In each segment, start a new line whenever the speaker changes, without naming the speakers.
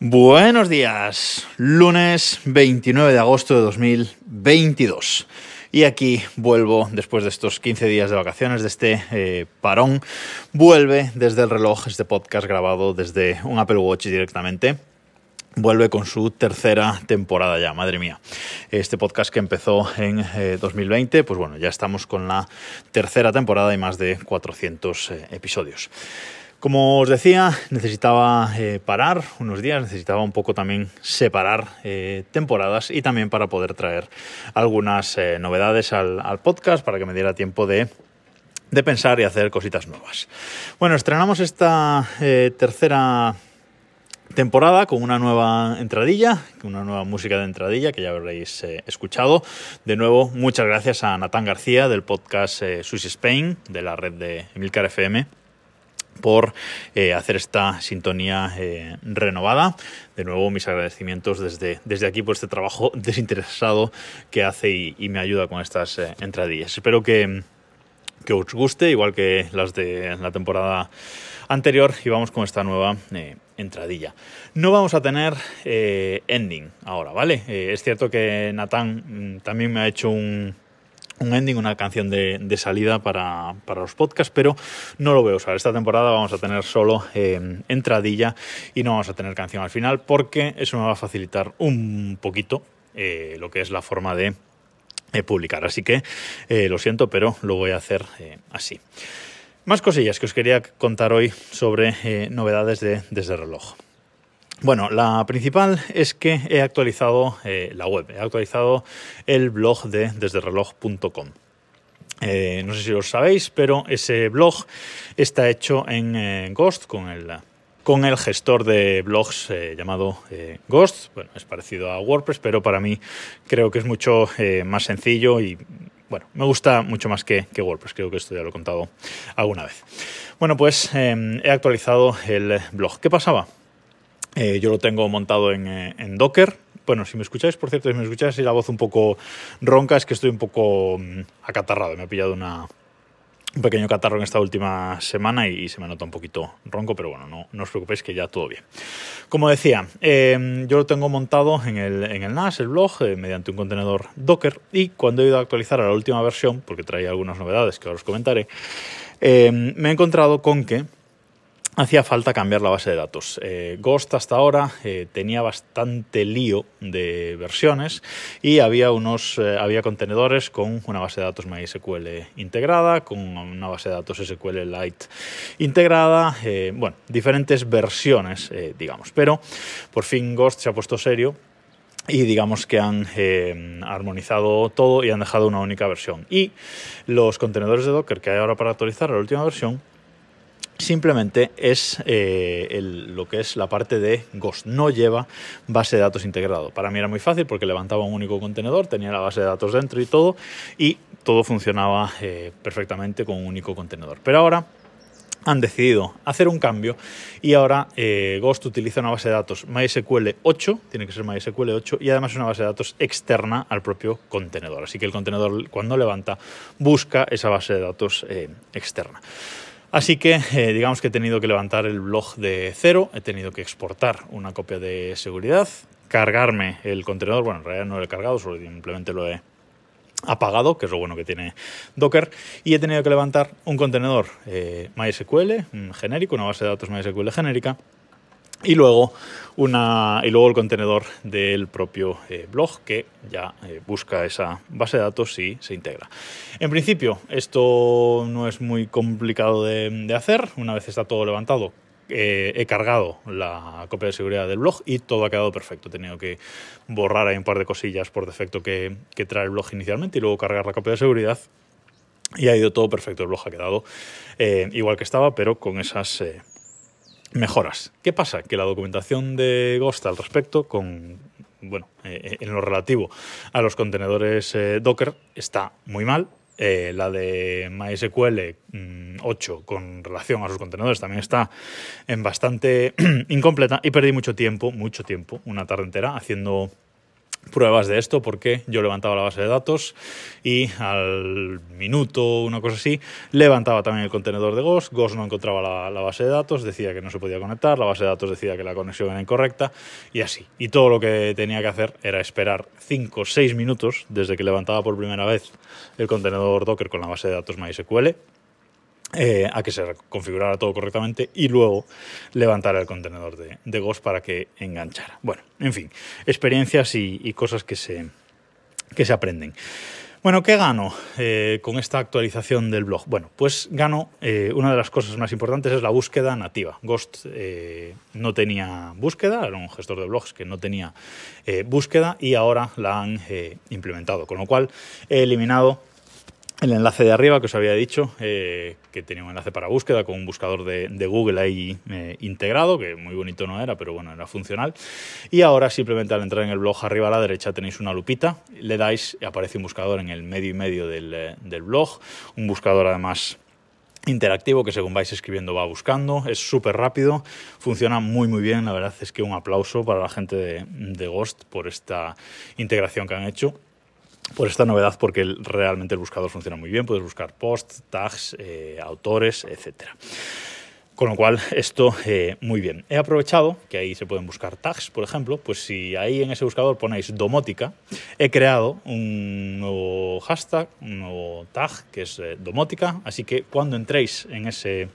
Buenos días, lunes 29 de agosto de 2022. Y aquí vuelvo, después de estos 15 días de vacaciones, de este eh, parón, vuelve desde el reloj este podcast grabado desde un Apple Watch directamente vuelve con su tercera temporada ya, madre mía. Este podcast que empezó en 2020, eh, pues bueno, ya estamos con la tercera temporada y más de 400 eh, episodios. Como os decía, necesitaba eh, parar unos días, necesitaba un poco también separar eh, temporadas y también para poder traer algunas eh, novedades al, podcast para que me diera tiempo de, de, pensar y hacer cositas nuevas. Bueno, estrenamos esta tercera temporada con una nueva entradilla, una nueva música de entradilla que ya habréis escuchado. De nuevo, muchas gracias a Natán García del podcast Swiss Spain de la red de Emilcar FM por eh, hacer esta sintonía eh, renovada. De nuevo, mis agradecimientos desde, desde aquí por este trabajo desinteresado que hace y, me ayuda con estas eh, entradillas. Espero que, que, os guste, igual que las de la temporada anterior, y vamos con esta nueva entradilla. No vamos a tener ending ahora, ¿vale? es cierto que Natán mm, también me ha hecho un un ending, una canción de, salida para, los podcasts, pero no lo a usar. Esta temporada vamos a tener solo eh, entradilla y no vamos a tener canción al final porque eso me va a facilitar un poquito eh, lo que es la forma de eh, publicar. Así que lo siento, pero lo voy a hacer así. Más cosillas que os quería contar hoy sobre novedades de Desde Reloj. Bueno, la principal es que he actualizado eh, la web, he actualizado el blog de desdereloj.com. Eh, no sé si lo sabéis, pero ese blog está hecho en eh, Ghost con el, con el gestor de blogs llamado Ghost. Bueno, es parecido a WordPress, pero para mí creo que es mucho más sencillo y bueno, me gusta mucho más que, que, WordPress, creo que esto ya lo he contado alguna vez. Bueno, pues he actualizado el blog. ¿Qué pasaba? Eh, yo lo tengo montado eh, en, Docker. Bueno, si me escucháis, por cierto, si me escucháis y la voz un poco ronca, es que estoy un poco mm, acatarrado. Me ha pillado una, un pequeño catarro en esta última semana y, se me nota un poquito ronco, pero bueno, no, os preocupéis que ya todo bien. Como decía, em, yo lo tengo montado en el, en el NAS, el blog, eh, mediante un contenedor Docker y cuando he ido a actualizar a la última versión, porque traía algunas novedades que ahora os comentaré, em, me he encontrado con que hacía falta cambiar la base de datos. Eh, Ghost hasta ahora eh, tenía bastante lío de versiones y había unos eh, había contenedores con una base de datos MySQL integrada, con una base de datos SQLite integrada, bueno, diferentes versiones, digamos. Pero por fin Ghost se ha puesto serio y digamos que han armonizado todo y han dejado una única versión. Y los contenedores de Docker que hay ahora para actualizar la última versión simplemente es eh, lo que es la parte de Ghost. No lleva base de datos integrado. Para mí era muy fácil porque levantaba un único contenedor, tenía la base de datos dentro y todo, y todo funcionaba eh, perfectamente con un único contenedor. Pero ahora han decidido hacer un cambio y ahora eh, Ghost utiliza una base de datos MySQL 8, tiene que ser MySQL 8, y además una base de datos externa al propio contenedor. Así que el contenedor cuando levanta busca esa base de datos externa. Así que eh, digamos que he tenido que levantar el blog de cero, he tenido que exportar una copia de seguridad, cargarme el contenedor, bueno, en realidad no lo he cargado, solo simplemente lo he apagado, que es lo bueno que tiene Docker, y he tenido que levantar un contenedor eh, MySQL genérico, una base de datos MySQL genérica, y luego, una, y luego el contenedor del propio eh, blog que ya eh, busca esa base de datos y se integra. En principio, esto no es muy complicado de, hacer. Una vez está todo levantado, eh, he cargado la copia de seguridad del blog y todo ha quedado perfecto. He tenido que borrar ahí un par de cosillas por defecto que, que trae el blog inicialmente y luego cargar la copia de seguridad. Y ha ido todo perfecto. El blog ha quedado igual que estaba, pero con esas mejoras. ¿Qué pasa? Que la documentación de Ghost al respecto, con, bueno, eh, en lo relativo a los contenedores eh, Docker, está muy mal. Eh, la de MySQL 8 mm, con relación a sus contenedores también está en bastante incompleta y perdí mucho tiempo, mucho tiempo, una tarde entera, haciendo pruebas de esto porque yo levantaba la base de datos y al minuto, una cosa así, levantaba también el contenedor de Ghost, Ghost no encontraba la, base de datos, decía que no se podía conectar, la base de datos decía que la conexión era incorrecta y así. Y todo lo que tenía que hacer era esperar 5 o 6 minutos desde que levantaba por primera vez el contenedor Docker con la base de datos MySQL eh, a que se configurara todo correctamente y luego levantar el contenedor de, de, Ghost para que enganchara. Bueno, en fin, experiencias y, cosas que se, que se aprenden. Bueno, ¿qué gano eh, con esta actualización del blog? Bueno, pues gano, eh, una de las cosas más importantes es la búsqueda nativa. Ghost no tenía búsqueda, era un gestor de blogs que no tenía búsqueda y ahora la han implementado, con lo cual he eliminado el enlace de arriba que os había dicho, eh, que tenía un enlace para búsqueda con un buscador de, Google ahí eh, integrado, que muy bonito no era, pero bueno, era funcional. Y ahora simplemente al entrar en el blog arriba a la derecha tenéis una lupita, le dais aparece un buscador en el medio y medio del, eh, del blog, un buscador además interactivo que según vais escribiendo va buscando, es súper rápido, funciona muy muy bien, la verdad es que un aplauso para la gente de, de Ghost por esta integración que han hecho por esta novedad porque realmente el buscador funciona muy bien, puedes buscar posts, tags, eh, autores, etc. Con lo cual, esto eh, muy bien. He aprovechado que ahí se pueden buscar tags, por ejemplo, pues si ahí en ese buscador ponéis domótica, he creado un nuevo hashtag, un nuevo tag que es eh, domótica, así que cuando entréis en ese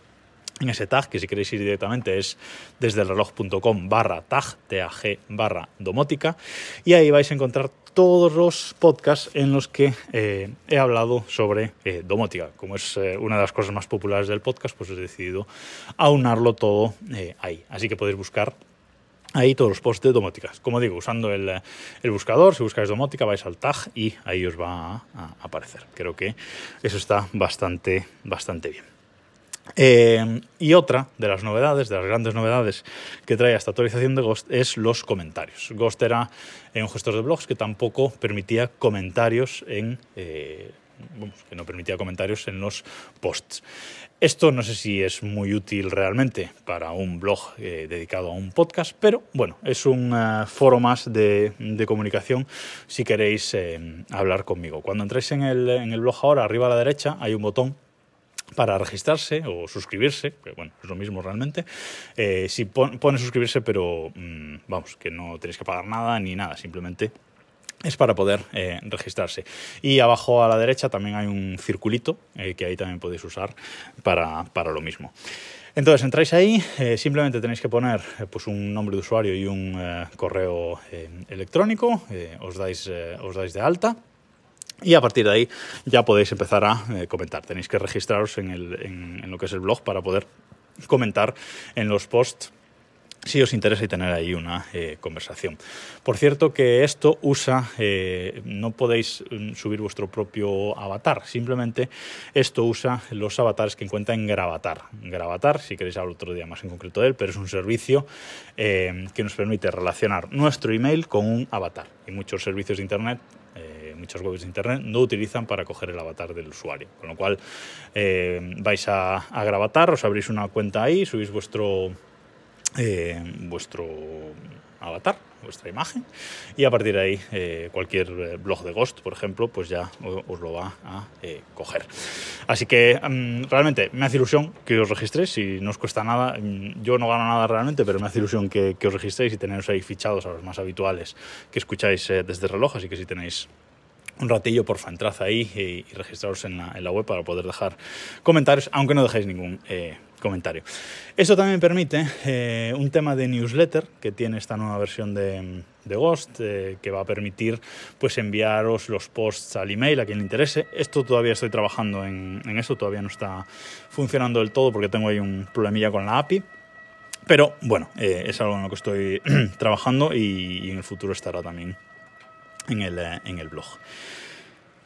en ese tag, que si queréis ir directamente es desde el reloj.com barra tag, tag barra domótica, y ahí vais a encontrar todos los podcasts en los que eh, he hablado sobre eh, domótica. Como es eh, una de las cosas más populares del podcast, pues he decidido aunarlo todo eh, ahí. Así que podéis buscar ahí todos los posts de domóticas. Como digo, usando el, buscador, si buscáis domótica, vais al tag y ahí os va a, a aparecer. Creo que eso está bastante, bastante bien. Eh, y otra de las novedades, de las grandes novedades que trae esta actualización de Ghost es los comentarios. Ghost era un gestor de blogs que tampoco permitía comentarios en... Eh, que no permitía comentarios en los posts. Esto no sé si es muy útil realmente para un blog eh, dedicado a un podcast, pero bueno, es un foro más de, comunicación si queréis hablar conmigo. Cuando entréis en el, en el blog ahora, arriba a la derecha, hay un botón para registrarse o suscribirse, que bueno, es lo mismo realmente. Eh, si pon, pone suscribirse, pero mmm, vamos, que no tenéis que pagar nada ni nada, simplemente es para poder eh, registrarse. Y abajo a la derecha también hay un circulito eh, que ahí también podéis usar para, para lo mismo. Entonces entráis ahí, simplemente tenéis que poner pues un nombre de usuario y un correo electrónico, os, dais, os dais de alta y a partir de ahí ya podéis empezar a eh, comentar. Tenéis que registraros en, el, en, lo que es el blog para poder comentar en los posts si os interesa y tener ahí una eh, conversación. Por cierto que esto usa, eh, no podéis mm, subir vuestro propio avatar, simplemente esto usa los avatares que encuentra en Gravatar. Gravatar, si queréis hablar otro día más en concreto de él, pero es un servicio que nos permite relacionar nuestro email con un avatar. Y muchos servicios de Internet muchas webs de internet no utilizan para coger el avatar del usuario. Con lo cual eh, vais a, a Gravatar, os abrís una cuenta ahí, subís vuestro, eh, vuestro avatar, vuestra imagen, y a partir de ahí eh, cualquier blog de Ghost, por ejemplo, pues ya os lo va a coger. Así que um, realmente me hace ilusión que os registréis, si no os cuesta nada, yo no gano nada realmente, pero me hace ilusión que, que os registréis y teneros ahí fichados a los más habituales que escucháis desde reloj, así que si tenéis un ratillo, porfa, entrad ahí y, y registraros en la, en la, web para poder dejar comentarios, aunque no dejéis ningún eh, comentario. Esto también permite eh, un tema de newsletter que tiene esta nueva versión de, de Ghost, eh, que va a permitir pues enviaros los posts al email a quien le interese. Esto todavía estoy trabajando en, en eso, todavía no está funcionando del todo porque tengo ahí un problemilla con la API. Pero bueno, eh, es algo en lo que estoy trabajando y, y en el futuro estará también en el, en el blog.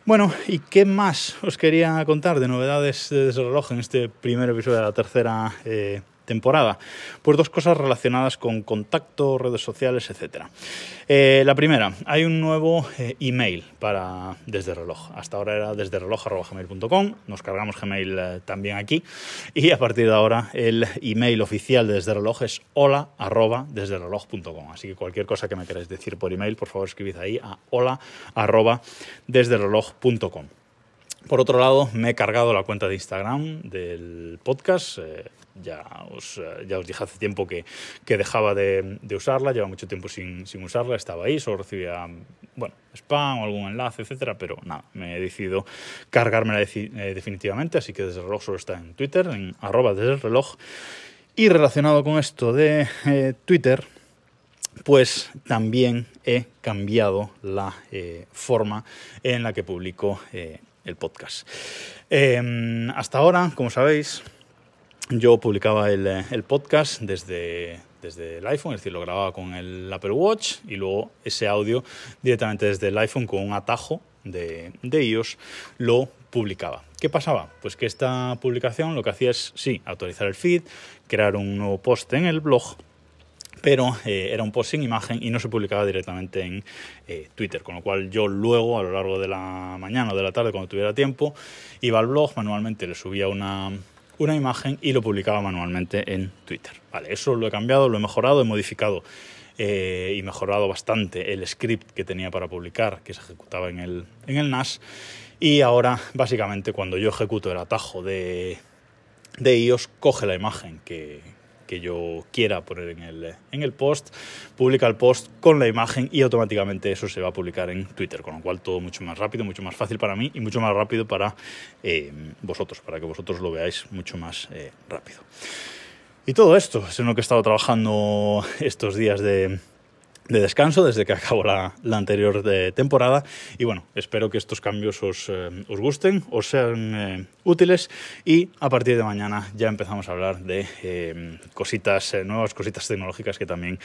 Bueno, ¿y qué más os quería contar de novedades de reloj en este primer episodio de la tercera eh, temporada? Pues dos cosas relacionadas con contacto, redes sociales, etc. Eh, la primera, hay un nuevo eh, email para Desde Reloj. Hasta ahora era desde reloj.gmail.com, nos cargamos Gmail eh, también aquí y a partir de ahora el email oficial de Desde Reloj es hola arroba desde reloj.com. Así que cualquier cosa que me queráis decir por email, por favor escribid ahí a hola arroba desde reloj.com. Por otro lado, me he cargado la cuenta de Instagram del podcast. Eh, ya, os, eh, ya os dije hace tiempo que, que dejaba de, usarla, lleva mucho tiempo sin, sin, usarla, estaba ahí, solo recibía bueno, spam o algún enlace, etcétera, pero nada, me he decidido cargármela eh, definitivamente, así que desde el reloj solo está en Twitter, en arroba desde el reloj. Y relacionado con esto de eh, Twitter, pues también he cambiado la forma en la que publico eh, el podcast. Eh, hasta ahora, como sabéis, yo publicaba el, el, podcast desde, desde el iPhone, es decir, lo grababa con el Apple Watch y luego ese audio directamente desde el iPhone con un atajo de, de iOS lo publicaba. ¿Qué pasaba? Pues que esta publicación lo que hacía es, sí, actualizar el feed, crear un nuevo post en el blog, pero eh, era un post sin imagen y no se publicaba directamente en eh, Twitter, con lo cual yo luego, a lo largo de la mañana o de la tarde, cuando tuviera tiempo, iba al blog, manualmente le subía una, una imagen y lo publicaba manualmente en Twitter. Vale, eso lo he cambiado, lo he mejorado, he modificado eh, y mejorado bastante el script que tenía para publicar, que se ejecutaba en el, en el NAS. Y ahora, básicamente, cuando yo ejecuto el atajo de, de iOS, coge la imagen que, que yo quiera poner en el, en el post, publica el post con la imagen y automáticamente eso se va a publicar en Twitter, con lo cual todo mucho más rápido, mucho más fácil para mí y mucho más rápido para eh, vosotros, para que vosotros lo veáis mucho más eh, rápido. Y todo esto es en lo que he estado trabajando estos días de, de descanso desde que acabó la, la anterior temporada y bueno, espero que estos cambios os, eh, os gusten, os sean eh, útiles y a partir de mañana ya empezamos a hablar de eh, cositas nuevas, cositas tecnológicas que también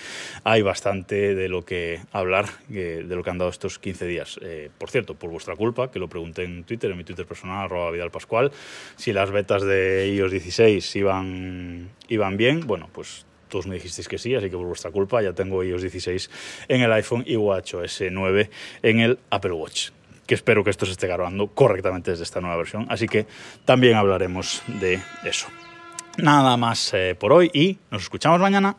hay bastante de lo que hablar, de lo que han dado estos 15 días. por cierto, por vuestra culpa, que lo pregunté en Twitter, en mi Twitter personal, arroba Vidal Pascual, si las betas de iOS 16 iban, iban bien, bueno, pues todos me dijisteis que sí, así que por vuestra culpa ya tengo iOS 16 en el iPhone y WatchOS 9 en el Apple Watch que espero que esto se esté grabando correctamente desde esta nueva versión, así que también hablaremos de eso. Nada más eh, por hoy y nos escuchamos mañana.